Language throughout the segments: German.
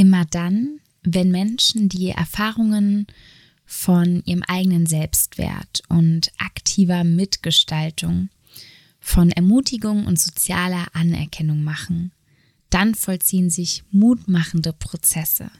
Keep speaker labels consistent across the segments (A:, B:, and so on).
A: immer dann, wenn Menschen die Erfahrungen von ihrem eigenen Selbstwert und aktiver Mitgestaltung, von Ermutigung und sozialer Anerkennung machen, dann vollziehen sich mutmachende Prozesse.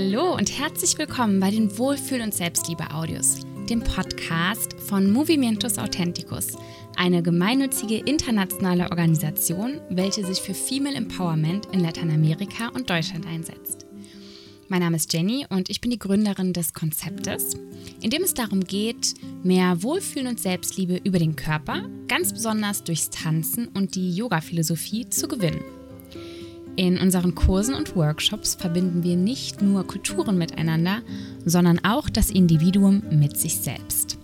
A: Hallo und herzlich willkommen bei den Wohlfühl- und Selbstliebe-Audios, dem Podcast von Movimientos Authenticus, eine gemeinnützige internationale Organisation, welche sich für Female Empowerment in Lateinamerika und Deutschland einsetzt. Mein Name ist Jenny und ich bin die Gründerin des Konzeptes, in dem es darum geht, mehr Wohlfühlen und Selbstliebe über den Körper, ganz besonders durchs Tanzen und die Yoga-Philosophie zu gewinnen. In unseren Kursen und Workshops verbinden wir nicht nur Kulturen miteinander, sondern auch das Individuum mit sich selbst.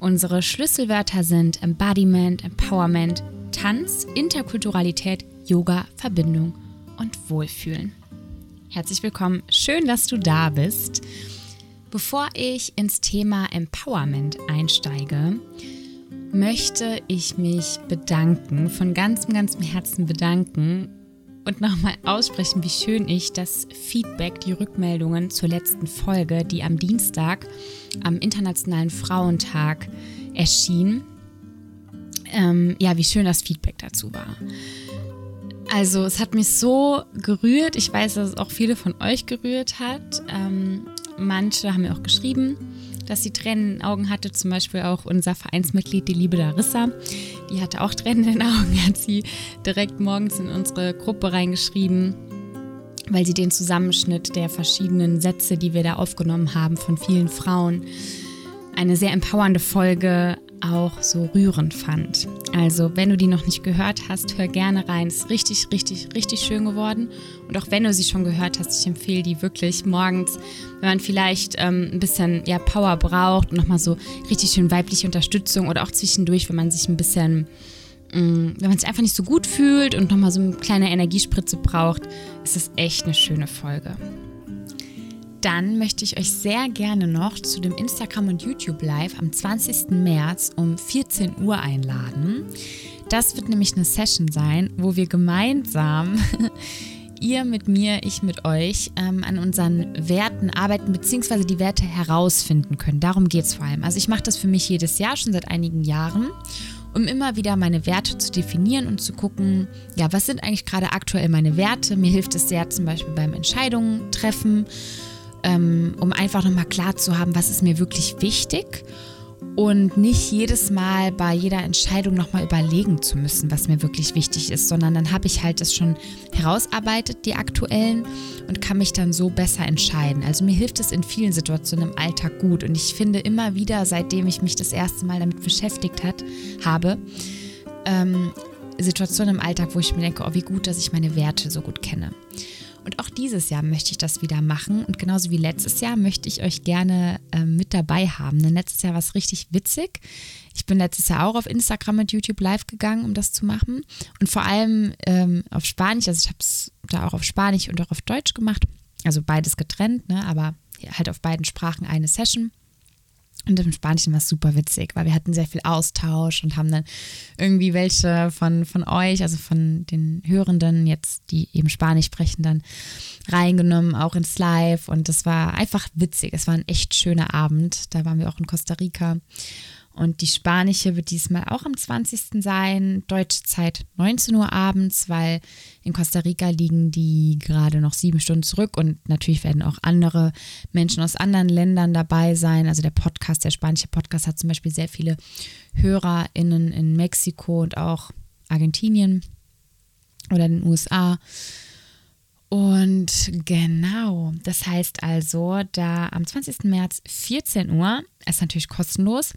A: Unsere Schlüsselwörter sind Embodiment, Empowerment, Tanz, Interkulturalität, Yoga, Verbindung und Wohlfühlen. Herzlich willkommen, schön, dass du da bist. Bevor ich ins Thema Empowerment einsteige, möchte ich mich bedanken, von ganzem, ganzem Herzen bedanken und nochmal aussprechen, wie schön ich das Feedback, die Rückmeldungen zur letzten Folge, die am Dienstag am Internationalen Frauentag erschien, ähm, ja, wie schön das Feedback dazu war. Also es hat mich so gerührt. Ich weiß, dass es auch viele von euch gerührt hat. Ähm, manche haben mir auch geschrieben, dass sie Tränen in den Augen hatte. Zum Beispiel auch unser Vereinsmitglied, die liebe Larissa. Die hatte auch Tränen in den Augen, hat sie direkt morgens in unsere Gruppe reingeschrieben, weil sie den Zusammenschnitt der verschiedenen Sätze, die wir da aufgenommen haben, von vielen Frauen, eine sehr empowernde Folge auch so rührend fand. Also, wenn du die noch nicht gehört hast, hör gerne rein. Ist richtig, richtig, richtig schön geworden. Und auch wenn du sie schon gehört hast, ich empfehle die wirklich morgens, wenn man vielleicht ähm, ein bisschen ja, Power braucht und nochmal so richtig schön weibliche Unterstützung oder auch zwischendurch, wenn man sich ein bisschen, mm, wenn man sich einfach nicht so gut fühlt und nochmal so eine kleine Energiespritze braucht, ist das echt eine schöne Folge dann möchte ich euch sehr gerne noch zu dem Instagram und YouTube Live am 20. März um 14 Uhr einladen. Das wird nämlich eine Session sein, wo wir gemeinsam, ihr mit mir, ich mit euch, ähm, an unseren Werten arbeiten bzw. die Werte herausfinden können. Darum geht es vor allem. Also ich mache das für mich jedes Jahr, schon seit einigen Jahren um immer wieder meine Werte zu definieren und zu gucken, ja, was sind eigentlich gerade aktuell meine Werte? Mir hilft es sehr zum Beispiel beim Entscheidungen treffen ähm, um einfach nochmal klar zu haben, was ist mir wirklich wichtig und nicht jedes Mal bei jeder Entscheidung nochmal überlegen zu müssen, was mir wirklich wichtig ist, sondern dann habe ich halt das schon herausarbeitet, die aktuellen, und kann mich dann so besser entscheiden. Also mir hilft es in vielen Situationen im Alltag gut und ich finde immer wieder, seitdem ich mich das erste Mal damit beschäftigt hat, habe, ähm, Situationen im Alltag, wo ich mir denke, oh, wie gut, dass ich meine Werte so gut kenne. Und auch dieses Jahr möchte ich das wieder machen. Und genauso wie letztes Jahr möchte ich euch gerne äh, mit dabei haben. Denn letztes Jahr war es richtig witzig. Ich bin letztes Jahr auch auf Instagram und YouTube live gegangen, um das zu machen. Und vor allem ähm, auf Spanisch. Also ich habe es da auch auf Spanisch und auch auf Deutsch gemacht. Also beides getrennt, ne? aber halt auf beiden Sprachen eine Session. Und im Spanischen war es super witzig, weil wir hatten sehr viel Austausch und haben dann irgendwie welche von, von euch, also von den Hörenden jetzt, die eben Spanisch sprechen, dann reingenommen, auch ins Live. Und das war einfach witzig. Es war ein echt schöner Abend. Da waren wir auch in Costa Rica. Und die spanische wird diesmal auch am 20. sein, deutsche Zeit 19 Uhr abends, weil in Costa Rica liegen die gerade noch sieben Stunden zurück und natürlich werden auch andere Menschen aus anderen Ländern dabei sein. Also der Podcast, der spanische Podcast hat zum Beispiel sehr viele HörerInnen in Mexiko und auch Argentinien oder den USA. Und genau, das heißt also, da am 20. März 14 Uhr, ist natürlich kostenlos,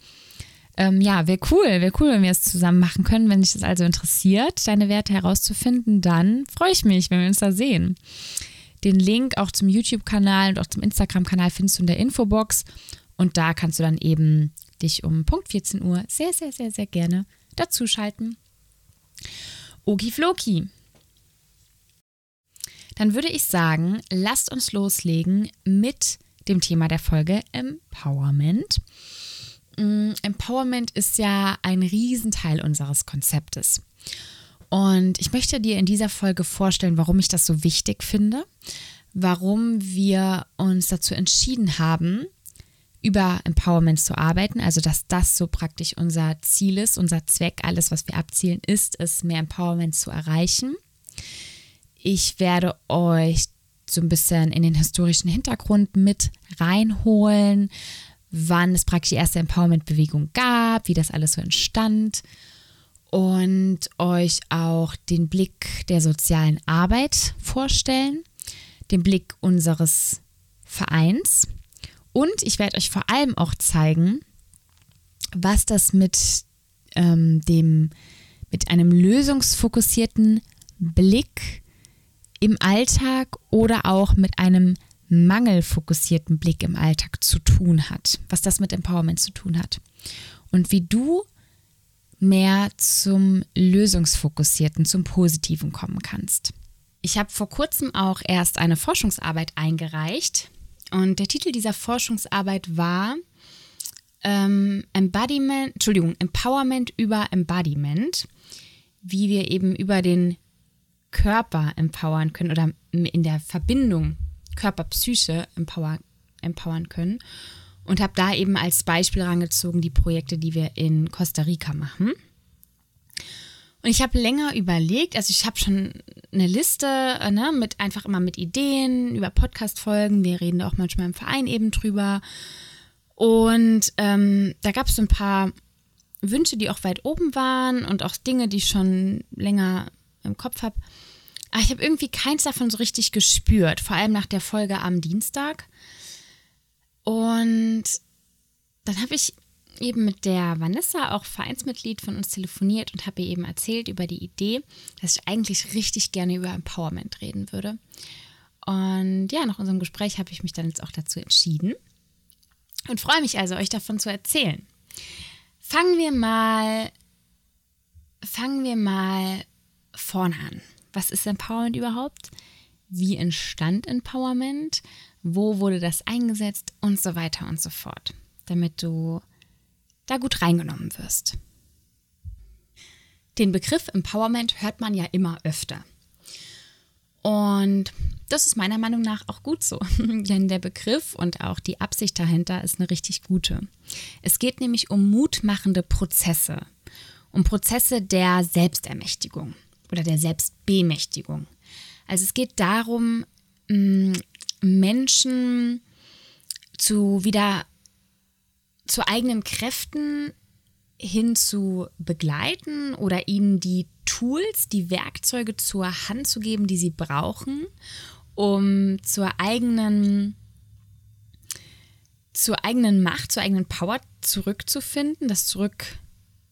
A: ähm, ja, wäre cool, wäre cool, wenn wir es zusammen machen können. Wenn dich das also interessiert, deine Werte herauszufinden, dann freue ich mich, wenn wir uns da sehen. Den Link auch zum YouTube-Kanal und auch zum Instagram-Kanal findest du in der Infobox. Und da kannst du dann eben dich um Punkt 14 Uhr sehr, sehr, sehr, sehr gerne dazuschalten. Oki Floki. Dann würde ich sagen, lasst uns loslegen mit dem Thema der Folge Empowerment. Mm, Empowerment ist ja ein Riesenteil unseres Konzeptes. Und ich möchte dir in dieser Folge vorstellen, warum ich das so wichtig finde, warum wir uns dazu entschieden haben, über Empowerment zu arbeiten, also dass das so praktisch unser Ziel ist, unser Zweck, alles, was wir abzielen, ist es, mehr Empowerment zu erreichen. Ich werde euch so ein bisschen in den historischen Hintergrund mit reinholen, wann es praktisch die erste Empowerment-Bewegung gab, wie das alles so entstand und euch auch den Blick der sozialen Arbeit vorstellen, den Blick unseres Vereins. Und ich werde euch vor allem auch zeigen, was das mit ähm, dem, mit einem lösungsfokussierten Blick im Alltag oder auch mit einem mangelfokussierten Blick im Alltag zu tun hat, was das mit Empowerment zu tun hat. Und wie du mehr zum lösungsfokussierten, zum positiven kommen kannst. Ich habe vor kurzem auch erst eine Forschungsarbeit eingereicht und der Titel dieser Forschungsarbeit war ähm, Embodiment, Entschuldigung, Empowerment über Embodiment, wie wir eben über den Körper empowern können oder in der Verbindung Körper-Psyche empower, empowern können. Und habe da eben als Beispiel rangezogen die Projekte, die wir in Costa Rica machen. Und ich habe länger überlegt, also ich habe schon eine Liste äh, ne, mit einfach immer mit Ideen über Podcast-Folgen. Wir reden auch manchmal im Verein eben drüber. Und ähm, da gab es so ein paar Wünsche, die auch weit oben waren und auch Dinge, die schon länger im Kopf habe. Aber ich habe irgendwie keins davon so richtig gespürt, vor allem nach der Folge am Dienstag. Und dann habe ich eben mit der Vanessa, auch Vereinsmitglied von uns, telefoniert und habe ihr eben erzählt über die Idee, dass ich eigentlich richtig gerne über Empowerment reden würde. Und ja, nach unserem Gespräch habe ich mich dann jetzt auch dazu entschieden und freue mich also, euch davon zu erzählen. Fangen wir mal, fangen wir mal vorne an. Was ist Empowerment überhaupt? Wie entstand Empowerment? Wo wurde das eingesetzt? Und so weiter und so fort. Damit du da gut reingenommen wirst. Den Begriff Empowerment hört man ja immer öfter. Und das ist meiner Meinung nach auch gut so, denn der Begriff und auch die Absicht dahinter ist eine richtig gute. Es geht nämlich um mutmachende Prozesse, um Prozesse der Selbstermächtigung oder der Selbstbemächtigung. Also es geht darum, Menschen zu wieder zu eigenen Kräften hin zu begleiten oder ihnen die Tools, die Werkzeuge zur Hand zu geben, die sie brauchen, um zur eigenen zur eigenen Macht, zur eigenen Power zurückzufinden, das zurück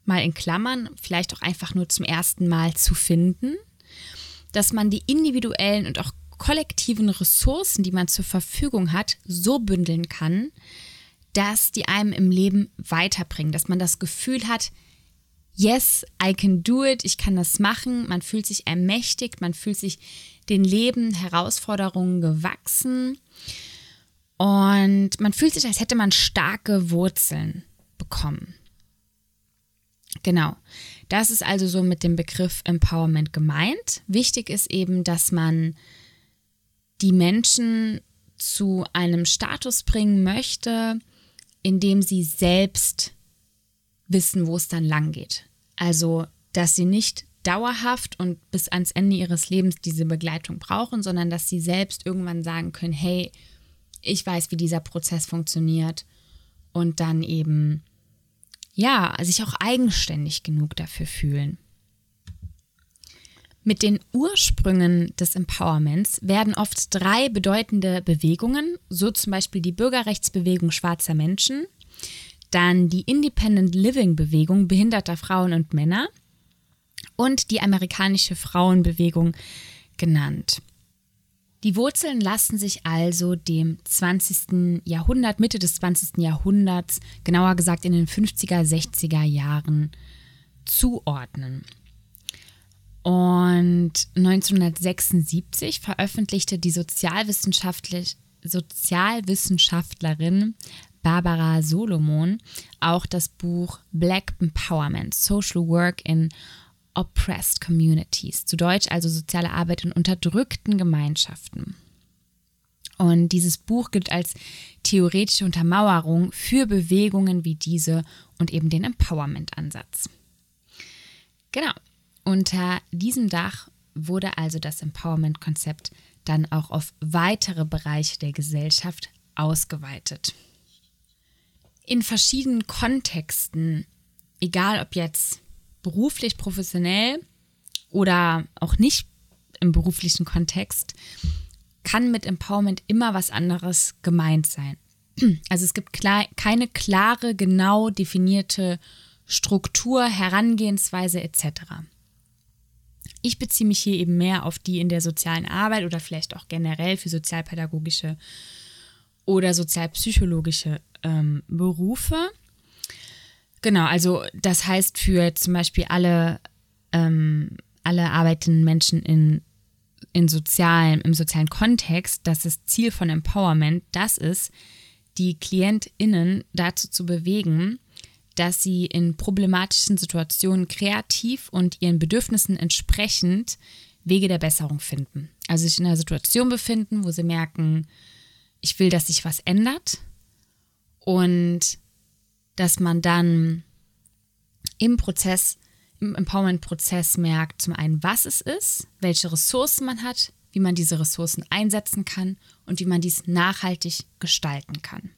A: mal in Klammern, vielleicht auch einfach nur zum ersten Mal zu finden, dass man die individuellen und auch kollektiven Ressourcen, die man zur Verfügung hat, so bündeln kann, dass die einem im Leben weiterbringen, dass man das Gefühl hat, yes, I can do it, ich kann das machen, man fühlt sich ermächtigt, man fühlt sich den Leben, Herausforderungen gewachsen und man fühlt sich, als hätte man starke Wurzeln bekommen. Genau, das ist also so mit dem Begriff Empowerment gemeint. Wichtig ist eben, dass man die Menschen zu einem Status bringen möchte, indem sie selbst wissen, wo es dann lang geht. Also, dass sie nicht dauerhaft und bis ans Ende ihres Lebens diese Begleitung brauchen, sondern dass sie selbst irgendwann sagen können, hey, ich weiß, wie dieser Prozess funktioniert und dann eben, ja, sich auch eigenständig genug dafür fühlen. Mit den Ursprüngen des Empowerments werden oft drei bedeutende Bewegungen, so zum Beispiel die Bürgerrechtsbewegung schwarzer Menschen, dann die Independent Living Bewegung behinderter Frauen und Männer und die amerikanische Frauenbewegung genannt. Die Wurzeln lassen sich also dem 20. Jahrhundert, Mitte des 20. Jahrhunderts, genauer gesagt in den 50er, 60er Jahren zuordnen. Und 1976 veröffentlichte die Sozialwissenschaftlich, Sozialwissenschaftlerin Barbara Solomon auch das Buch Black Empowerment, Social Work in Oppressed Communities, zu Deutsch also soziale Arbeit in unterdrückten Gemeinschaften. Und dieses Buch gilt als theoretische Untermauerung für Bewegungen wie diese und eben den Empowerment-Ansatz. Genau, unter diesem Dach wurde also das Empowerment-Konzept dann auch auf weitere Bereiche der Gesellschaft ausgeweitet. In verschiedenen Kontexten, egal ob jetzt beruflich, professionell oder auch nicht im beruflichen Kontext, kann mit Empowerment immer was anderes gemeint sein. Also es gibt klar, keine klare, genau definierte Struktur, Herangehensweise etc. Ich beziehe mich hier eben mehr auf die in der sozialen Arbeit oder vielleicht auch generell für sozialpädagogische oder sozialpsychologische ähm, Berufe. Genau, also das heißt für zum Beispiel alle, ähm, alle arbeitenden Menschen in, in sozialen, im sozialen Kontext, dass das Ziel von Empowerment das ist, die KlientInnen dazu zu bewegen, dass sie in problematischen Situationen kreativ und ihren Bedürfnissen entsprechend Wege der Besserung finden. Also sich in einer Situation befinden, wo sie merken, ich will, dass sich was ändert und dass man dann im Prozess, im Empowerment-Prozess merkt, zum einen, was es ist, welche Ressourcen man hat, wie man diese Ressourcen einsetzen kann und wie man dies nachhaltig gestalten kann.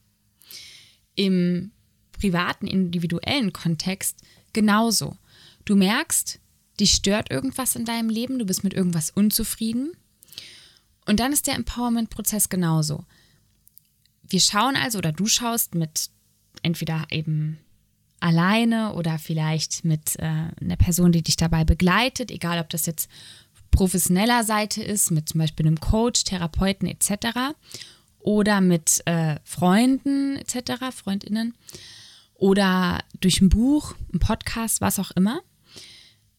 A: Im privaten, individuellen Kontext genauso. Du merkst, dich stört irgendwas in deinem Leben, du bist mit irgendwas unzufrieden. Und dann ist der Empowerment-Prozess genauso. Wir schauen also, oder du schaust mit entweder eben alleine oder vielleicht mit äh, einer Person, die dich dabei begleitet, egal ob das jetzt professioneller Seite ist, mit zum Beispiel einem Coach, Therapeuten etc. oder mit äh, Freunden etc., Freundinnen oder durch ein Buch, ein Podcast, was auch immer,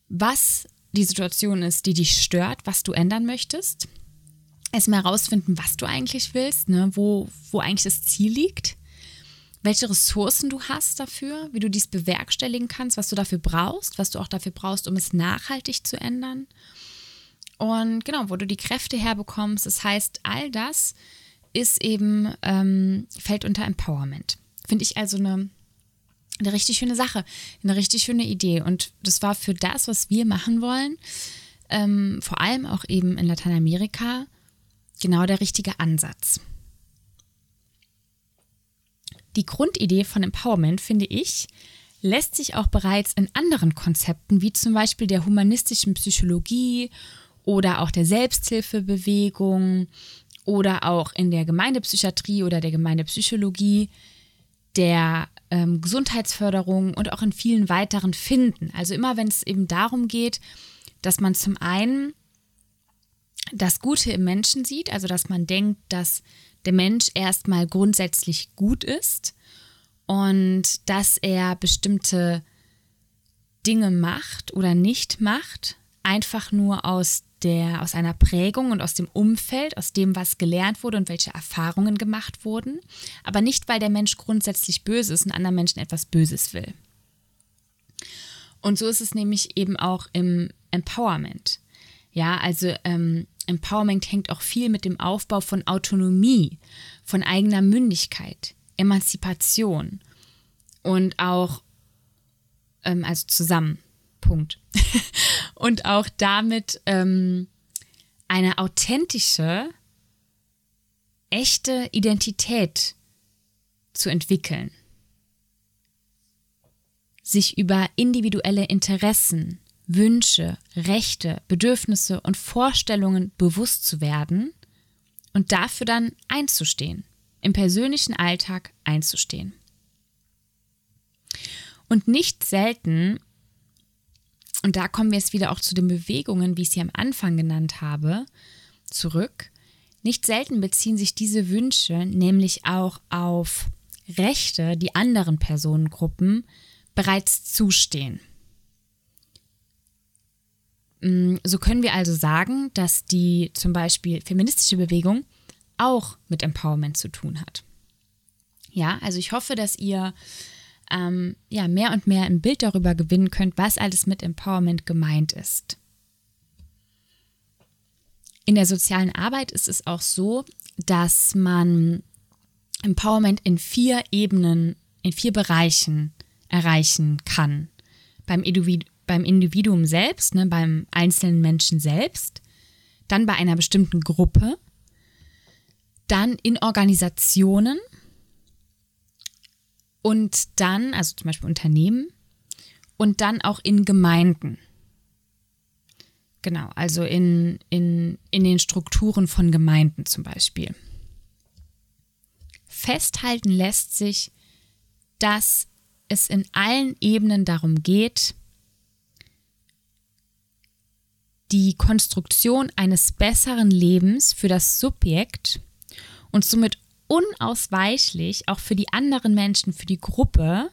A: was die Situation ist, die dich stört, was du ändern möchtest. Erstmal herausfinden, was du eigentlich willst, ne? wo, wo eigentlich das Ziel liegt, welche Ressourcen du hast dafür, wie du dies bewerkstelligen kannst, was du dafür brauchst, was du auch dafür brauchst, um es nachhaltig zu ändern. Und genau, wo du die Kräfte herbekommst. Das heißt, all das ist eben, ähm, fällt unter Empowerment. Finde ich also eine eine richtig schöne Sache, eine richtig schöne Idee. Und das war für das, was wir machen wollen, ähm, vor allem auch eben in Lateinamerika, genau der richtige Ansatz. Die Grundidee von Empowerment, finde ich, lässt sich auch bereits in anderen Konzepten, wie zum Beispiel der humanistischen Psychologie oder auch der Selbsthilfebewegung oder auch in der Gemeindepsychiatrie oder der Gemeindepsychologie, der ähm, Gesundheitsförderung und auch in vielen weiteren finden. Also immer wenn es eben darum geht, dass man zum einen das Gute im Menschen sieht, also dass man denkt, dass der Mensch erstmal grundsätzlich gut ist und dass er bestimmte Dinge macht oder nicht macht, einfach nur aus der, aus einer Prägung und aus dem Umfeld, aus dem, was gelernt wurde und welche Erfahrungen gemacht wurden, aber nicht, weil der Mensch grundsätzlich böse ist und anderen Menschen etwas Böses will. Und so ist es nämlich eben auch im Empowerment. Ja, also ähm, Empowerment hängt auch viel mit dem Aufbau von Autonomie, von eigener Mündigkeit, Emanzipation und auch, ähm, also zusammen, Punkt. und auch damit ähm, eine authentische, echte Identität zu entwickeln. Sich über individuelle Interessen, Wünsche, Rechte, Bedürfnisse und Vorstellungen bewusst zu werden und dafür dann einzustehen, im persönlichen Alltag einzustehen. Und nicht selten und da kommen wir jetzt wieder auch zu den Bewegungen, wie ich sie am Anfang genannt habe, zurück. Nicht selten beziehen sich diese Wünsche nämlich auch auf Rechte, die anderen Personengruppen bereits zustehen. Mm, so können wir also sagen, dass die zum Beispiel feministische Bewegung auch mit Empowerment zu tun hat. Ja, also ich hoffe, dass ihr ähm, ja, mehr und mehr ein Bild darüber gewinnen könnt, was alles mit Empowerment gemeint ist. In der sozialen Arbeit ist es auch so, dass man Empowerment in vier Ebenen, in vier Bereichen erreichen kann. Beim, beim Individuum selbst, ne, beim einzelnen Menschen selbst, dann bei einer bestimmten Gruppe, dann in Organisationen und dann, also zum Beispiel Unternehmen und dann auch in Gemeinden. Genau, also in, in, in den Strukturen von Gemeinden zum Beispiel. Festhalten lässt sich, dass es in allen Ebenen darum geht, die Konstruktion eines besseren Lebens für das Subjekt und somit unausweichlich auch für die anderen Menschen, für die Gruppe,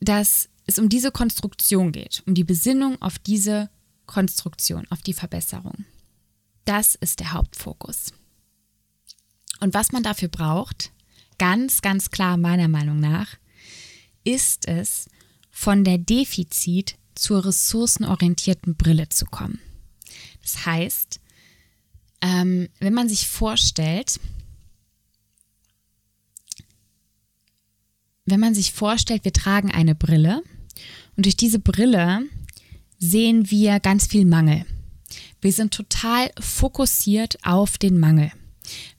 A: dass es um diese Konstruktion geht, um die Besinnung auf diese Konstruktion, auf die Verbesserung. Das ist der Hauptfokus. Und was man dafür braucht, ganz, ganz klar meiner Meinung nach, ist es, von der Defizit zur ressourcenorientierten Brille zu kommen. Das heißt, ähm, wenn man sich vorstellt, wenn man sich vorstellt, wir tragen eine Brille und durch diese Brille sehen wir ganz viel Mangel. Wir sind total fokussiert auf den Mangel.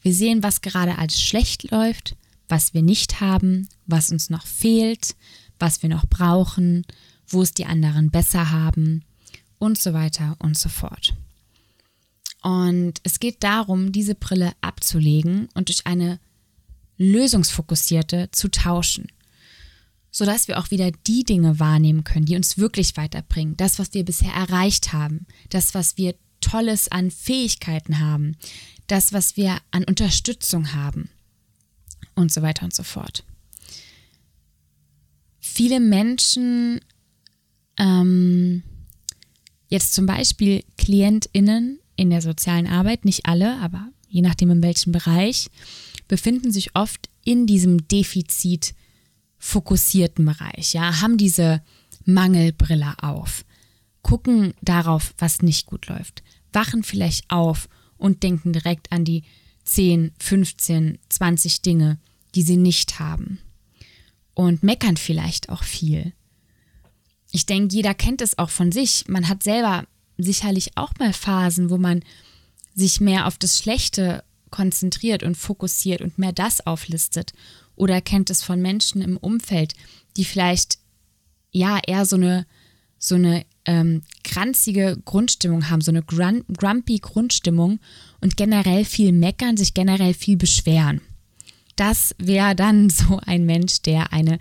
A: Wir sehen, was gerade als schlecht läuft, was wir nicht haben, was uns noch fehlt, was wir noch brauchen, wo es die anderen besser haben und so weiter und so fort. Und es geht darum, diese Brille abzulegen und durch eine lösungsfokussierte zu tauschen, sodass wir auch wieder die Dinge wahrnehmen können, die uns wirklich weiterbringen, das, was wir bisher erreicht haben, das, was wir Tolles an Fähigkeiten haben, das, was wir an Unterstützung haben und so weiter und so fort. Viele Menschen, ähm, jetzt zum Beispiel KlientInnen in der sozialen Arbeit, nicht alle, aber je nachdem in welchem Bereich, befinden sich oft in diesem Defizit fokussierten Bereich, ja, haben diese Mangelbrille auf, gucken darauf, was nicht gut läuft, wachen vielleicht auf und denken direkt an die 10, 15, 20 Dinge, die sie nicht haben und meckern vielleicht auch viel. Ich denke, jeder kennt es auch von sich. Man hat selber sicherlich auch mal Phasen, wo man sich mehr auf das Schlechte konzentriert und fokussiert und mehr das auflistet. Oder kennt es von Menschen im Umfeld, die vielleicht ja eher so eine, so eine ähm, kranzige Grundstimmung haben, so eine grun grumpy Grundstimmung und generell viel meckern, sich generell viel beschweren. Das wäre dann so ein Mensch, der eine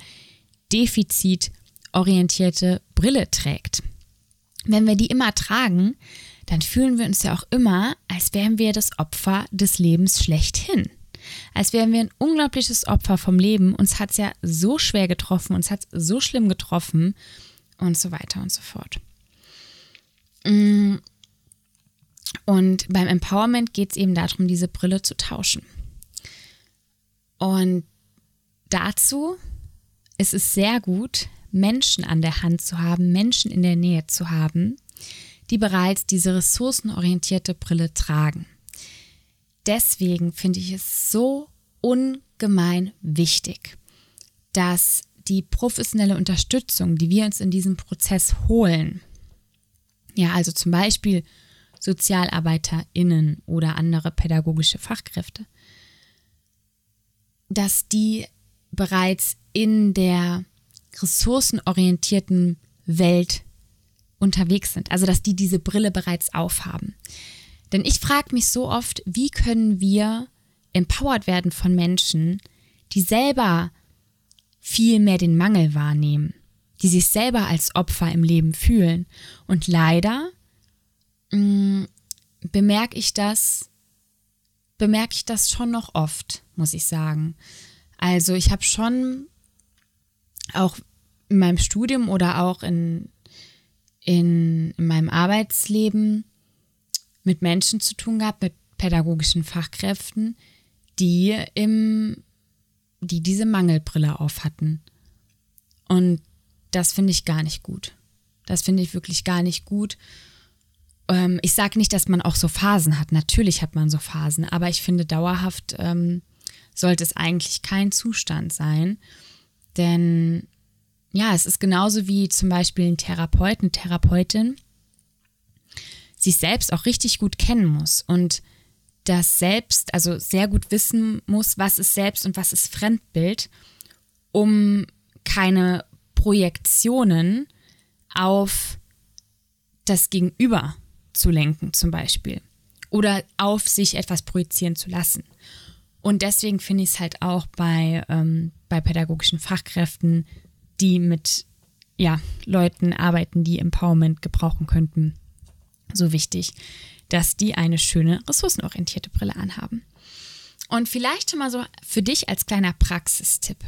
A: defizitorientierte Brille trägt wenn wir die immer tragen, dann fühlen wir uns ja auch immer, als wären wir das Opfer des Lebens schlechthin. Als wären wir ein unglaubliches Opfer vom Leben. Uns hat es ja so schwer getroffen, uns hat es so schlimm getroffen und so weiter und so fort. Mm. Und beim Empowerment geht es eben darum, diese Brille zu tauschen. Und dazu ist es sehr gut, Menschen an der Hand zu haben, Menschen in der Nähe zu haben, die bereits diese ressourcenorientierte Brille tragen. Deswegen finde ich es so ungemein wichtig, dass die professionelle Unterstützung, die wir uns in diesem Prozess holen, ja, also zum Beispiel SozialarbeiterInnen oder andere pädagogische Fachkräfte, dass die bereits in der ressourcenorientierten Welt unterwegs sind. Also dass die diese Brille bereits aufhaben. Denn ich frage mich so oft, wie können wir empowered werden von Menschen, die selber viel mehr den Mangel wahrnehmen, die sich selber als Opfer im Leben fühlen. Und leider mm, bemerke ich das, bemerke ich das schon noch oft, muss ich sagen. Also ich habe schon auch in meinem Studium oder auch in, in, in meinem Arbeitsleben mit Menschen zu tun gehabt, mit pädagogischen Fachkräften, die im, die diese Mangelbrille auf hatten. Und das finde ich gar nicht gut. Das finde ich wirklich gar nicht gut. Ähm, ich sage nicht, dass man auch so Phasen hat. Natürlich hat man so Phasen, aber ich finde, dauerhaft ähm, sollte es eigentlich kein Zustand sein. Denn ja, es ist genauso wie zum Beispiel ein Therapeut, eine Therapeutin sich selbst auch richtig gut kennen muss und das selbst, also sehr gut wissen muss, was ist Selbst und was ist Fremdbild, um keine Projektionen auf das Gegenüber zu lenken, zum Beispiel. Oder auf sich etwas projizieren zu lassen. Und deswegen finde ich es halt auch bei, ähm, bei pädagogischen Fachkräften, die mit ja, Leuten arbeiten, die Empowerment gebrauchen könnten, so wichtig, dass die eine schöne ressourcenorientierte Brille anhaben. Und vielleicht schon mal so für dich als kleiner Praxistipp.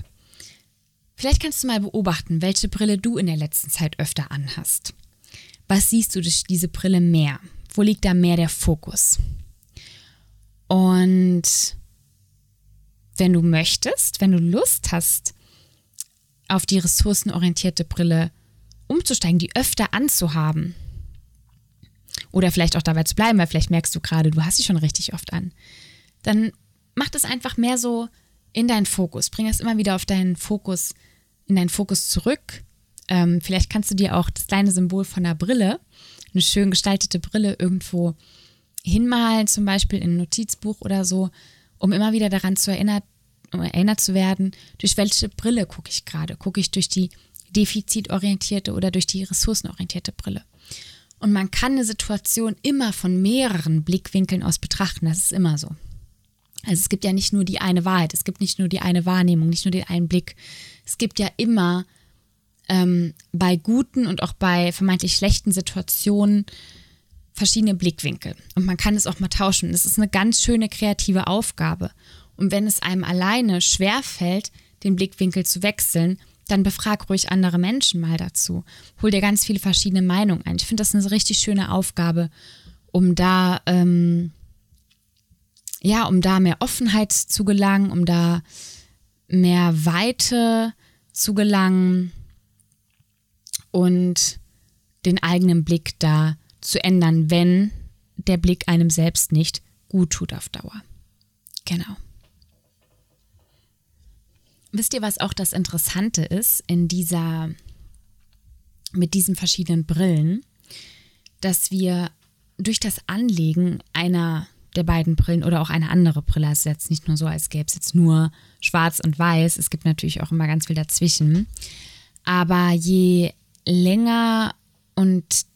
A: Vielleicht kannst du mal beobachten, welche Brille du in der letzten Zeit öfter anhast. Was siehst du durch diese Brille mehr? Wo liegt da mehr der Fokus? Und wenn du möchtest, wenn du Lust hast, auf die ressourcenorientierte Brille umzusteigen, die öfter anzuhaben, oder vielleicht auch dabei zu bleiben, weil vielleicht merkst du gerade, du hast sie schon richtig oft an, dann mach das einfach mehr so in deinen Fokus. Bring es immer wieder auf deinen Fokus, in deinen Fokus zurück. Ähm, vielleicht kannst du dir auch das kleine Symbol von einer Brille, eine schön gestaltete Brille irgendwo hinmalen, zum Beispiel in ein Notizbuch oder so, um immer wieder daran zu erinnern, um erinnert zu werden, durch welche Brille gucke ich gerade. Gucke ich durch die defizitorientierte oder durch die ressourcenorientierte Brille. Und man kann eine Situation immer von mehreren Blickwinkeln aus betrachten. Das ist immer so. Also es gibt ja nicht nur die eine Wahrheit, es gibt nicht nur die eine Wahrnehmung, nicht nur den einen Blick. Es gibt ja immer ähm, bei guten und auch bei vermeintlich schlechten Situationen verschiedene Blickwinkel. Und man kann es auch mal tauschen. Das ist eine ganz schöne kreative Aufgabe. Und wenn es einem alleine schwerfällt, den Blickwinkel zu wechseln, dann befrag ruhig andere Menschen mal dazu. Hol dir ganz viele verschiedene Meinungen ein. Ich finde das eine richtig schöne Aufgabe, um da, ähm, ja, um da mehr Offenheit zu gelangen, um da mehr Weite zu gelangen und den eigenen Blick da zu ändern, wenn der Blick einem selbst nicht gut tut auf Dauer. Genau. Wisst ihr, was auch das Interessante ist in dieser, mit diesen verschiedenen Brillen, dass wir durch das Anlegen einer der beiden Brillen oder auch eine andere Brille, ist jetzt nicht nur so, als gäbe es jetzt nur schwarz und weiß, es gibt natürlich auch immer ganz viel dazwischen, aber je länger und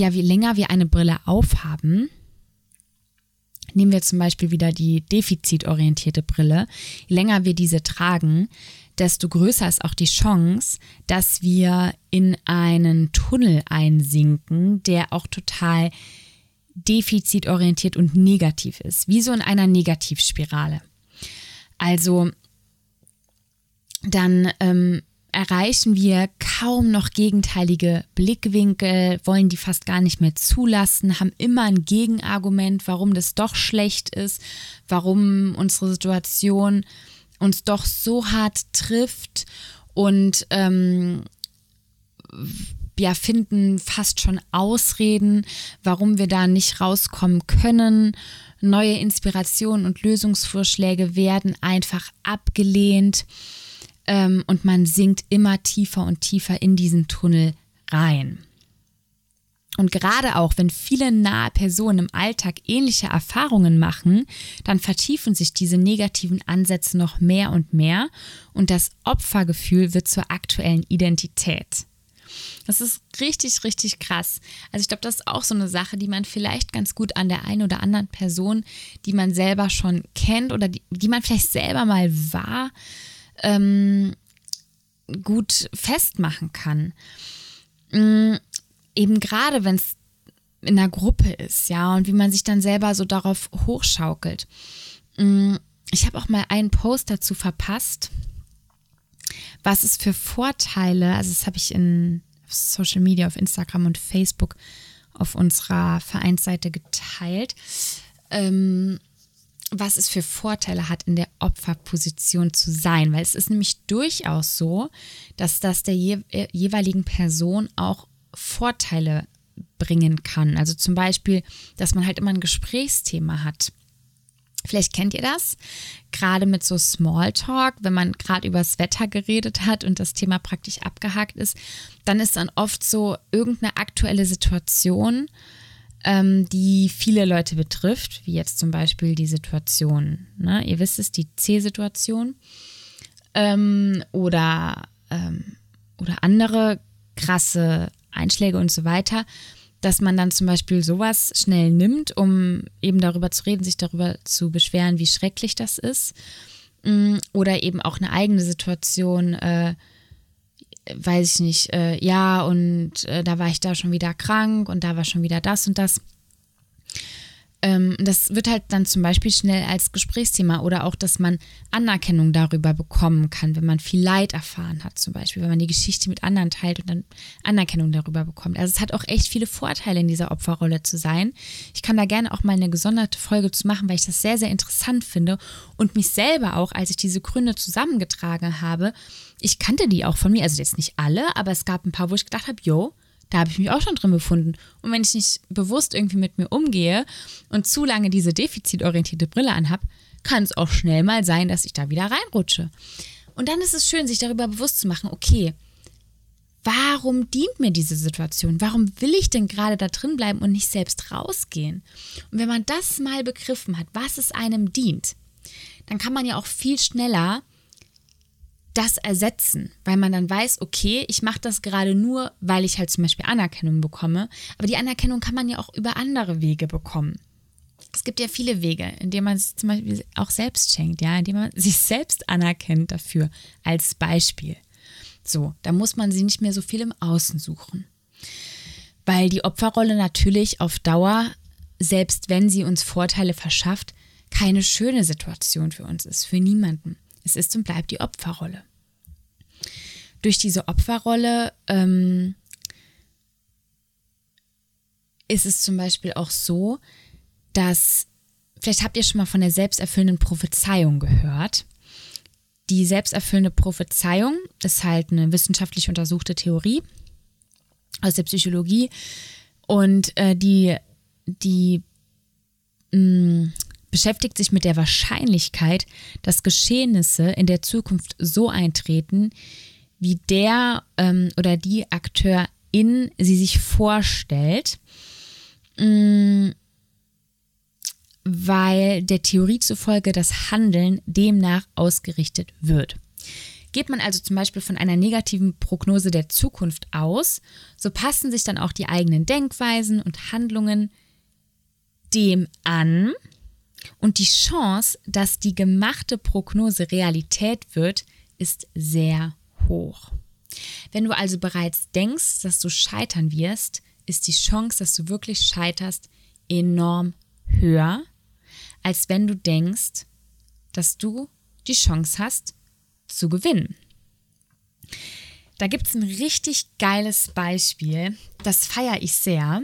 A: ja, je länger wir eine Brille aufhaben, Nehmen wir zum Beispiel wieder die defizitorientierte Brille. Je länger wir diese tragen, desto größer ist auch die Chance, dass wir in einen Tunnel einsinken, der auch total defizitorientiert und negativ ist, wie so in einer Negativspirale. Also dann ähm, erreichen wir kaum noch gegenteilige Blickwinkel, wollen die fast gar nicht mehr zulassen, haben immer ein Gegenargument, warum das doch schlecht ist, warum unsere Situation uns doch so hart trifft und ähm, ja, finden fast schon Ausreden, warum wir da nicht rauskommen können. Neue Inspirationen und Lösungsvorschläge werden einfach abgelehnt ähm, und man sinkt immer tiefer und tiefer in diesen Tunnel rein. Und gerade auch, wenn viele nahe Personen im Alltag ähnliche Erfahrungen machen, dann vertiefen sich diese negativen Ansätze noch mehr und mehr und das Opfergefühl wird zur aktuellen Identität. Das ist richtig, richtig krass. Also ich glaube, das ist auch so eine Sache, die man vielleicht ganz gut an der einen oder anderen Person, die man selber schon kennt oder die, die man vielleicht selber mal war, ähm, gut festmachen kann. Ähm, eben gerade wenn es in einer Gruppe ist, ja, und wie man sich dann selber so darauf hochschaukelt. Ähm, ich habe auch mal einen Post dazu verpasst, was es für Vorteile, also das habe ich in Social Media, auf Instagram und Facebook auf unserer Vereinsseite geteilt, ähm, was es für Vorteile hat, in der Opferposition zu sein. Weil es ist nämlich durchaus so, dass das der äh, jeweiligen Person auch Vorteile bringen kann. Also zum Beispiel, dass man halt immer ein Gesprächsthema hat. Vielleicht kennt ihr das, gerade mit so Smalltalk, wenn man gerade übers Wetter geredet hat und das Thema praktisch abgehakt ist, dann ist dann oft so irgendeine aktuelle Situation, ähm, die viele Leute betrifft, wie jetzt zum Beispiel die Situation, ne? ihr wisst es, die C-Situation ähm, oder, ähm, oder andere krasse Einschläge und so weiter dass man dann zum Beispiel sowas schnell nimmt, um eben darüber zu reden, sich darüber zu beschweren, wie schrecklich das ist. Mm, oder eben auch eine eigene Situation, äh, weiß ich nicht, äh, ja, und äh, da war ich da schon wieder krank und da war schon wieder das und das. Ähm, das wird halt dann zum Beispiel schnell als Gesprächsthema oder auch, dass man Anerkennung darüber bekommen kann, wenn man viel Leid erfahren hat, zum Beispiel, wenn man die Geschichte mit anderen teilt und dann Anerkennung darüber bekommt. Also es hat auch echt viele Vorteile, in dieser Opferrolle zu sein. Ich kann da gerne auch mal eine gesonderte Folge zu machen, weil ich das sehr, sehr interessant finde und mich selber auch, als ich diese Gründe zusammengetragen habe, ich kannte die auch von mir, also jetzt nicht alle, aber es gab ein paar, wo ich gedacht habe, yo, da habe ich mich auch schon drin befunden. Und wenn ich nicht bewusst irgendwie mit mir umgehe und zu lange diese defizitorientierte Brille anhab, kann es auch schnell mal sein, dass ich da wieder reinrutsche. Und dann ist es schön, sich darüber bewusst zu machen, okay, warum dient mir diese Situation? Warum will ich denn gerade da drin bleiben und nicht selbst rausgehen? Und wenn man das mal begriffen hat, was es einem dient, dann kann man ja auch viel schneller das ersetzen, weil man dann weiß, okay, ich mache das gerade nur, weil ich halt zum Beispiel Anerkennung bekomme. Aber die Anerkennung kann man ja auch über andere Wege bekommen. Es gibt ja viele Wege, indem man sich zum Beispiel auch selbst schenkt, ja, indem man sich selbst anerkennt dafür als Beispiel. So, da muss man sie nicht mehr so viel im Außen suchen. Weil die Opferrolle natürlich auf Dauer, selbst wenn sie uns Vorteile verschafft, keine schöne Situation für uns ist, für niemanden. Es ist und bleibt die Opferrolle. Durch diese Opferrolle ähm, ist es zum Beispiel auch so, dass, vielleicht habt ihr schon mal von der selbsterfüllenden Prophezeiung gehört. Die selbsterfüllende Prophezeiung ist halt eine wissenschaftlich untersuchte Theorie aus der Psychologie und äh, die, die mh, mm, beschäftigt sich mit der Wahrscheinlichkeit, dass Geschehnisse in der Zukunft so eintreten, wie der ähm, oder die Akteurin sie sich vorstellt, mh, mm, weil der Theorie zufolge das Handeln demnach ausgerichtet wird. Geht man also zum Beispiel von einer negativen Prognose der Zukunft aus, so passen sich dann auch die eigenen Denkweisen und Handlungen dem an und die Chance, dass die gemachte Prognose Realität wird, ist sehr hoch. Wenn du also bereits denkst, dass du scheitern wirst, ist die Chance, dass du wirklich scheiterst, enorm höher, als wenn du denkst, dass du die Chance hast zu gewinnen. Da gibt es ein richtig geiles Beispiel, das feiere ich sehr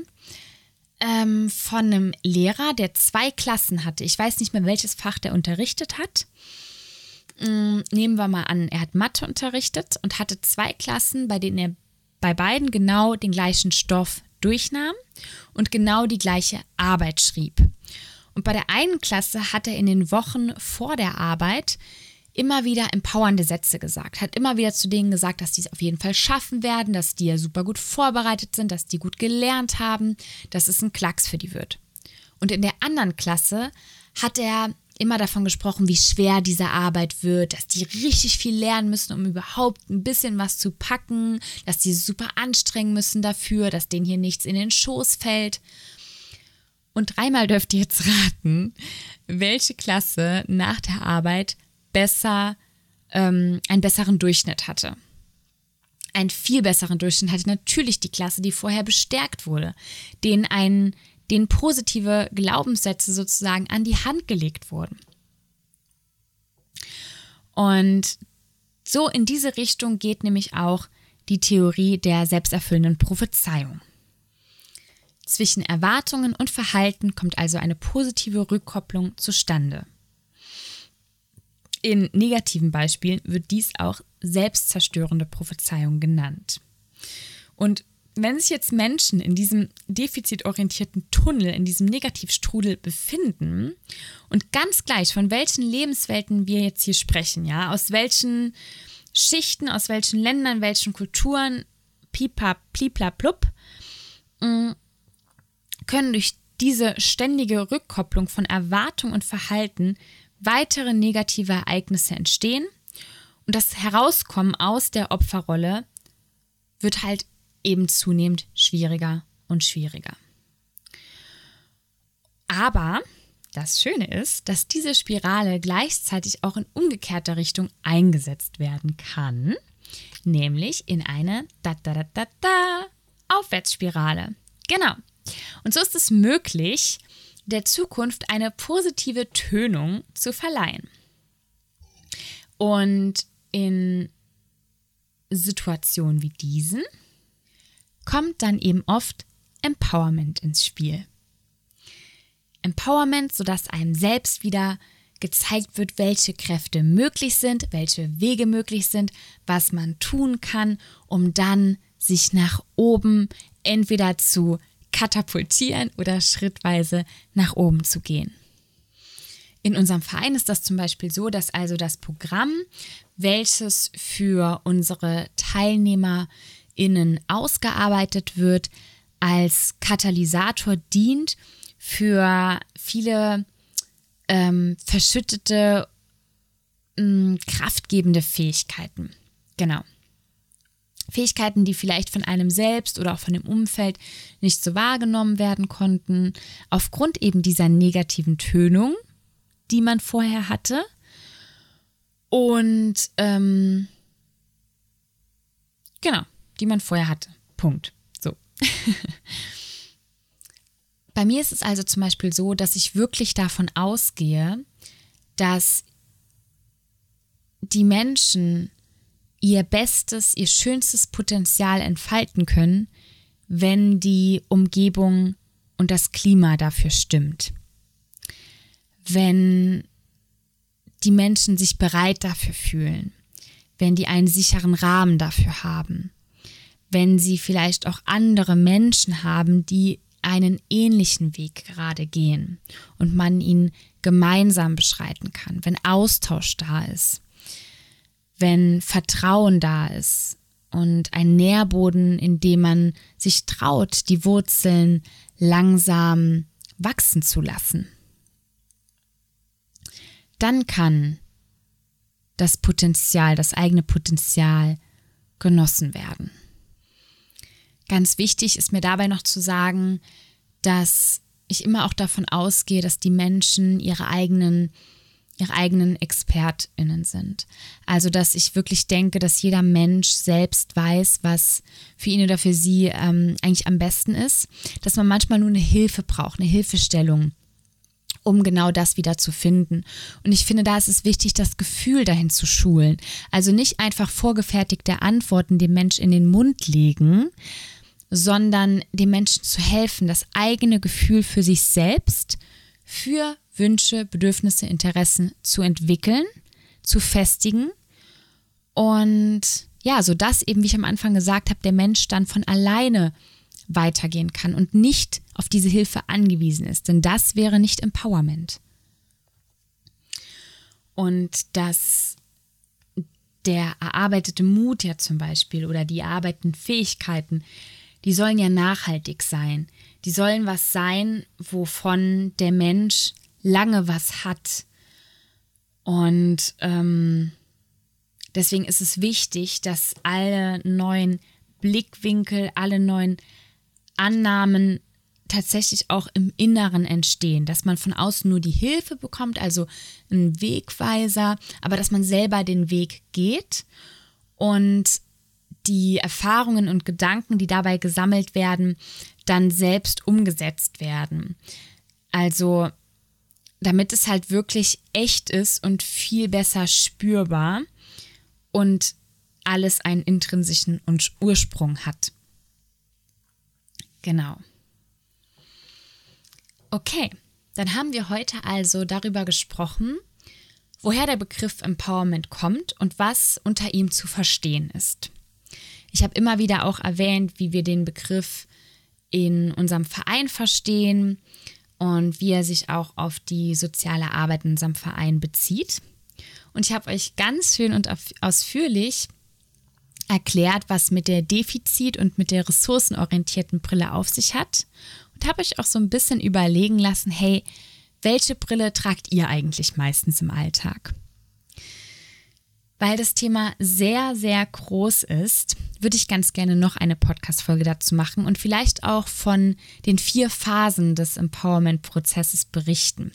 A: ähm, von einem Lehrer, der zwei Klassen hatte. Ich weiß nicht mehr, welches Fach der unterrichtet hat. Ähm, nehmen wir mal an, er hat Mathe unterrichtet und hatte zwei Klassen, bei denen er bei beiden genau den gleichen Stoff durchnahm und genau die gleiche Arbeit schrieb. Und bei der einen Klasse hat er in den Wochen vor der Arbeit immer wieder empowernde Sätze gesagt, hat immer wieder zu denen gesagt, dass die es auf jeden Fall schaffen werden, dass die ja super gut vorbereitet sind, dass die gut gelernt haben, dass es ein Klacks für die wird. Und in der anderen Klasse hat er immer davon gesprochen, wie schwer diese Arbeit wird, dass die richtig viel lernen müssen, um überhaupt ein bisschen was zu packen, dass die super anstrengen müssen dafür, dass denen hier nichts in den Schoß fällt. Und dreimal dürft ihr jetzt raten, welche Klasse nach der Arbeit besser, ähm, einen besseren Durchschnitt hatte. Einen viel besseren Durchschnitt hatte natürlich die Klasse, die vorher bestärkt wurde, denen, ein, denen positive Glaubenssätze sozusagen an die Hand gelegt wurden. Und so in diese Richtung geht nämlich auch die Theorie der selbsterfüllenden Prophezeiung. Zwischen Erwartungen und Verhalten kommt also eine positive Rückkopplung zustande. In negativen Beispielen wird dies auch selbstzerstörende Prophezeiung genannt. Und wenn sich jetzt Menschen in diesem defizitorientierten Tunnel, in diesem Negativstrudel befinden und ganz gleich von welchen Lebenswelten wir jetzt hier sprechen, ja, aus welchen Schichten, aus welchen Ländern, welchen Kulturen, pipa, plipla, plupp, mm, können durch diese ständige Rückkopplung von Erwartung und Verhalten weitere negative Ereignisse entstehen und das Herauskommen aus der Opferrolle wird halt eben zunehmend schwieriger und schwieriger. Aber das Schöne ist, dass diese Spirale gleichzeitig auch in umgekehrter Richtung eingesetzt werden kann, nämlich in eine da, da, da, da, da, Aufwärtsspirale. Genau. Und so ist es möglich, der Zukunft eine positive Tönung zu verleihen. Und in Situationen wie diesen kommt dann eben oft Empowerment ins Spiel. Empowerment, sodass einem selbst wieder gezeigt wird, welche Kräfte möglich sind, welche Wege möglich sind, was man tun kann, um dann sich nach oben entweder zu katapultieren oder schrittweise nach oben zu gehen. In unserem Verein ist das zum Beispiel so, dass also das Programm, welches für unsere TeilnehmerInnen ausgearbeitet wird, als Katalysator dient für viele ähm, verschüttete, mh, mm, kraftgebende Fähigkeiten. Genau. Fähigkeiten, die vielleicht von einem selbst oder auch von dem Umfeld nicht so wahrgenommen werden konnten, aufgrund eben dieser negativen Tönung, die man vorher hatte. Und ähm, genau, die man vorher hatte. Punkt. So. Bei mir ist es also zum Beispiel so, dass ich wirklich davon ausgehe, dass die Menschen ihr bestes, ihr schönstes Potenzial entfalten können, wenn die Umgebung und das Klima dafür stimmt. Wenn die Menschen sich bereit dafür fühlen, wenn die einen sicheren Rahmen dafür haben, wenn sie vielleicht auch andere Menschen haben, die einen ähnlichen Weg gerade gehen und man ihn gemeinsam beschreiten kann, wenn Austausch da ist wenn Vertrauen da ist und ein Nährboden, in dem man sich traut, die Wurzeln langsam wachsen zu lassen. Dann kann das Potenzial, das eigene Potenzial genossen werden. Ganz wichtig ist mir dabei noch zu sagen, dass ich immer auch davon ausgehe, dass die Menschen ihre eigenen ihre eigenen ExpertInnen sind. Also, dass ich wirklich denke, dass jeder Mensch selbst weiß, was für ihn oder für sie ähm, eigentlich am besten ist, dass man manchmal nur eine Hilfe braucht, eine Hilfestellung um genau das wieder zu finden. Und ich finde, da ist es wichtig, das Gefühl dahin zu schulen. Also nicht einfach vorgefertigte Antworten dem Mensch in den Mund legen, sondern dem Menschen zu helfen, das eigene Gefühl für sich selbst, für Wünsche, Bedürfnisse, Interessen zu entwickeln, zu festigen und ja, so dass eben, wie ich am Anfang gesagt habe, der Mensch dann von alleine weitergehen kann und nicht auf diese Hilfe angewiesen ist, denn das wäre nicht Empowerment. Und dass der erarbeitete Mut ja zum Beispiel oder die erarbeiteten Fähigkeiten, die sollen ja nachhaltig sein. Die sollen was sein, wovon der Mensch lange was hat. Und ähm, deswegen ist es wichtig, dass alle neuen Blickwinkel, alle neuen Annahmen tatsächlich auch im Inneren entstehen, dass man von außen nur die Hilfe bekommt, also einen Wegweiser, aber dass man selber den Weg geht und die Erfahrungen und Gedanken, die dabei gesammelt werden, dann selbst umgesetzt werden. Also damit es halt wirklich echt ist und viel besser spürbar und alles einen intrinsischen Ursprung hat. Genau. Okay, dann haben wir heute also darüber gesprochen, woher der Begriff Empowerment kommt und was unter ihm zu verstehen ist. Ich habe immer wieder auch erwähnt, wie wir den Begriff in unserem Verein verstehen und wie er sich auch auf die soziale Arbeit in unserem Verein bezieht. Und ich habe euch ganz schön und ausführlich erklärt, was mit der Defizit- und mit der ressourcenorientierten Brille auf sich hat und habe euch auch so ein bisschen überlegen lassen, hey, welche Brille tragt ihr eigentlich meistens im Alltag? Weil das Thema sehr, sehr groß ist, würde ich ganz gerne noch eine Podcast-Folge dazu machen und vielleicht auch von den vier Phasen des Empowerment-Prozesses berichten.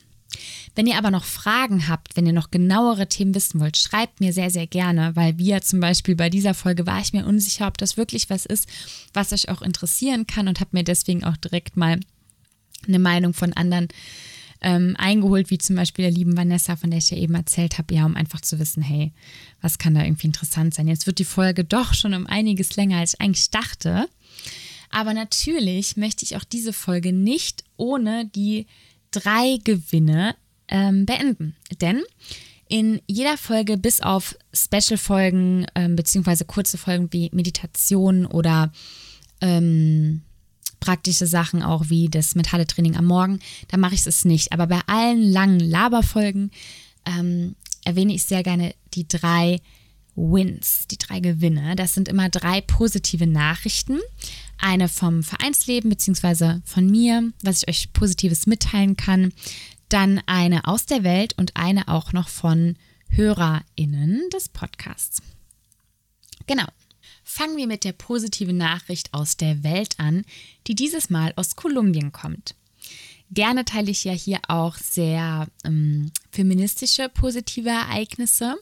A: Wenn ihr aber noch Fragen habt, wenn ihr noch genauere Themen wissen wollt, schreibt mir sehr, sehr gerne, weil wir zum Beispiel bei dieser Folge war ich mir unsicher, ob das wirklich was ist, was euch auch interessieren kann und habe mir deswegen auch direkt mal eine Meinung von anderen ähm, eingeholt, wie zum Beispiel der lieben Vanessa, von der ich ja eben erzählt habe, ja, um einfach zu wissen, hey, was kann da irgendwie interessant sein? Jetzt wird die Folge doch schon um einiges länger, als ich eigentlich dachte. Aber natürlich möchte ich auch diese Folge nicht ohne die drei Gewinne ähm, beenden. Denn in jeder Folge, bis auf Special-Folgen ähm, beziehungsweise kurze Folgen wie Meditation oder ähm, praktische Sachen auch wie das mentale Training am Morgen, da mache ich es nicht. Aber bei allen langen Laberfolgen ähm, erwähne ich sehr gerne die drei Wins, die drei Gewinne. Das sind immer drei positive Nachrichten. Eine vom Vereinsleben beziehungsweise von mir, was ich euch Positives mitteilen kann. Dann eine aus der Welt und eine auch noch von HörerInnen des Podcasts. Genau. Fangen wir mit der positiven Nachricht aus der Welt an, die dieses Mal aus Kolumbien kommt. Gerne teile ich ja hier auch sehr ähm, feministische positive Ereignisse.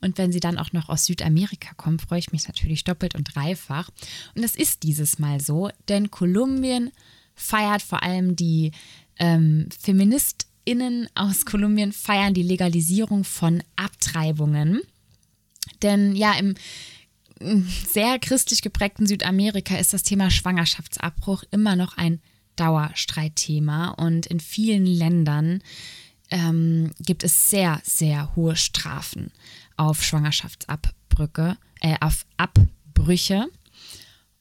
A: Und wenn sie dann auch noch aus Südamerika kommen, freue ich mich natürlich doppelt und dreifach. Und das ist dieses Mal so, denn Kolumbien feiert vor allem die ähm, FeministInnen aus Kolumbien feiern die Legalisierung von Abtreibungen. Denn ja, im sehr christlich geprägten Südamerika ist das Thema Schwangerschaftsabbruch immer noch ein Dauerstreitthema und in vielen Ländern ähm, gibt es sehr, sehr hohe Strafen auf Schwangerschaftsabbrüche, äh, auf Abbrüche.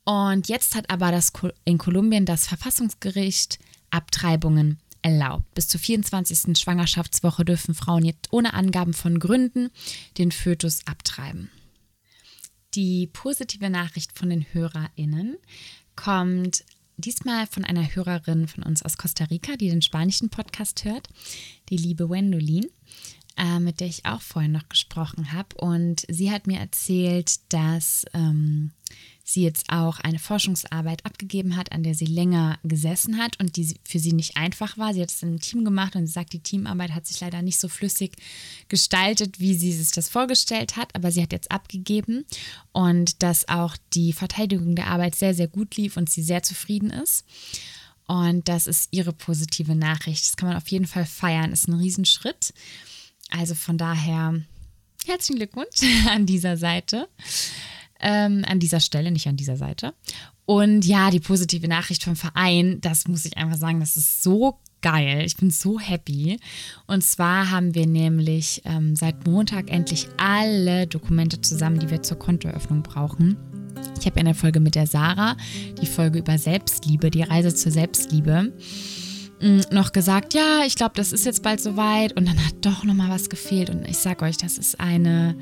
A: Und jetzt hat aber das in Kolumbien das Verfassungsgericht Abtreibungen erlaubt. Bis zur 24. Schwangerschaftswoche dürfen Frauen jetzt ohne Angaben von Gründen den Fötus abtreiben. Die positive Nachricht von den HörerInnen kommt diesmal von einer Hörerin von uns aus Costa Rica, die den spanischen Podcast hört, die liebe Wendolin, äh, mit der ich auch vorhin noch gesprochen habe. Und sie hat mir erzählt, dass ähm, sie jetzt auch eine Forschungsarbeit abgegeben hat, an der sie länger gesessen hat und die für sie nicht einfach war. Sie hat es im Team gemacht und sie sagt, die Teamarbeit hat sich leider nicht so flüssig gestaltet, wie sie sich das vorgestellt hat, aber sie hat jetzt abgegeben und dass auch die Verteidigung der Arbeit sehr, sehr gut lief und sie sehr zufrieden ist. Und das ist ihre positive Nachricht. Das kann man auf jeden Fall feiern, ist ein Riesenschritt. Also von daher herzlichen Glückwunsch an dieser Seite ähm, an dieser Stelle, nicht an dieser Seite. Und ja, die positive Nachricht vom Verein, das muss ich einfach sagen, das ist so geil. Ich bin so happy. Und zwar haben wir nämlich ähm, seit Montag endlich alle Dokumente zusammen, die wir zur Kontoeröffnung brauchen. Ich habe in der Folge mit der Sarah, die Folge über Selbstliebe, die Reise zur Selbstliebe, mm, noch gesagt, ja, ich glaube, das ist jetzt bald soweit. Und dann hat doch noch mal was gefehlt. Und ich sage euch, das ist eine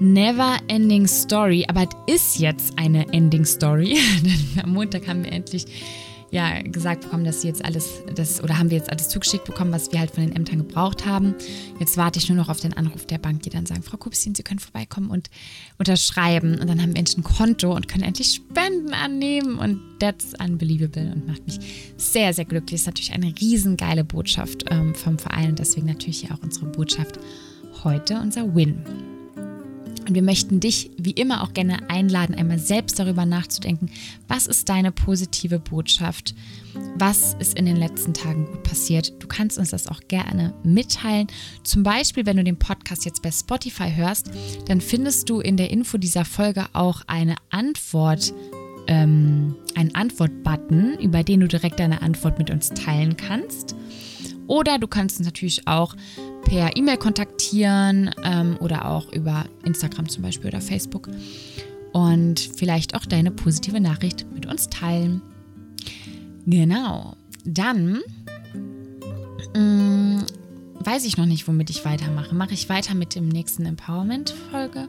A: Never Ending Story. Aber es ist jetzt eine Ending Story. Am Montag haben wir endlich ja gesagt bekommen, dass sie jetzt alles, das, oder haben wir jetzt alles zugeschickt bekommen, was wir halt von den Ämtern gebraucht haben. Jetzt warte ich nur noch auf den Anruf der Bank, die dann sagen, Frau Kupsin, Sie können vorbeikommen und unterschreiben. Und dann haben wir endlich ein Konto und können endlich Spenden annehmen. Und that's unbelievable und macht mich sehr, sehr glücklich. Ist natürlich eine riesengeile Botschaft ähm, vom Verein und deswegen natürlich auch unsere Botschaft heute, unser Win. Und wir möchten dich wie immer auch gerne einladen, einmal selbst darüber nachzudenken, was ist deine positive Botschaft? Was ist in den letzten Tagen gut passiert? Du kannst uns das auch gerne mitteilen. Zum Beispiel, wenn du den Podcast jetzt bei Spotify hörst, dann findest du in der Info dieser Folge auch eine Antwort, ähm, einen Antwort-Button, über den du direkt deine Antwort mit uns teilen kannst. Oder du kannst uns natürlich auch per E-Mail kontaktieren ähm, oder auch über Instagram zum Beispiel oder Facebook und vielleicht auch deine positive Nachricht mit uns teilen. Genau. Dann mh, mm, weiß ich noch nicht, womit ich weitermache. Mache ich weiter mit dem nächsten Empowerment-Folge?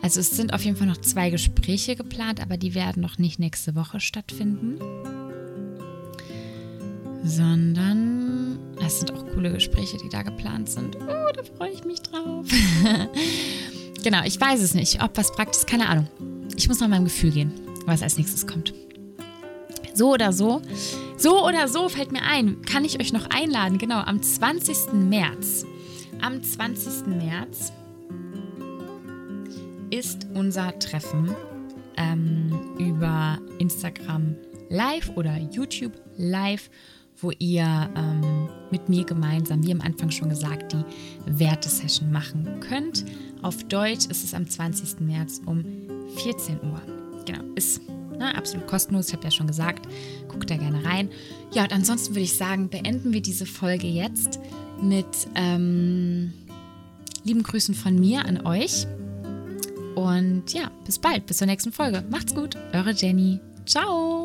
A: Also es sind auf jeden Fall noch zwei Gespräche geplant, aber die werden noch nicht nächste Woche stattfinden. Sondern es sind auch coole Gespräche, die da geplant sind. Oh, da freue ich mich drauf. genau, ich weiß es nicht, ob was praktisch, keine Ahnung. Ich muss nach meinem Gefühl gehen, was als nächstes kommt. So oder so, so oder so fällt mir ein, kann ich euch noch einladen, genau, am 20. März. Am 20. März ist unser Treffen ähm, über Instagram Live oder YouTube Live wo ihr ähm, mit mir gemeinsam, wie am Anfang schon gesagt, die Wertesession machen könnt. Auf Deutsch ist es am 20. März um 14 Uhr. Genau, ist ne, absolut kostenlos, ich habe ja schon gesagt, guckt da gerne rein. Ja, und ansonsten würde ich sagen, beenden wir diese Folge jetzt mit ähm, lieben Grüßen von mir an euch. Und ja, bis bald, bis zur nächsten Folge. Macht's gut, eure Jenny. Ciao.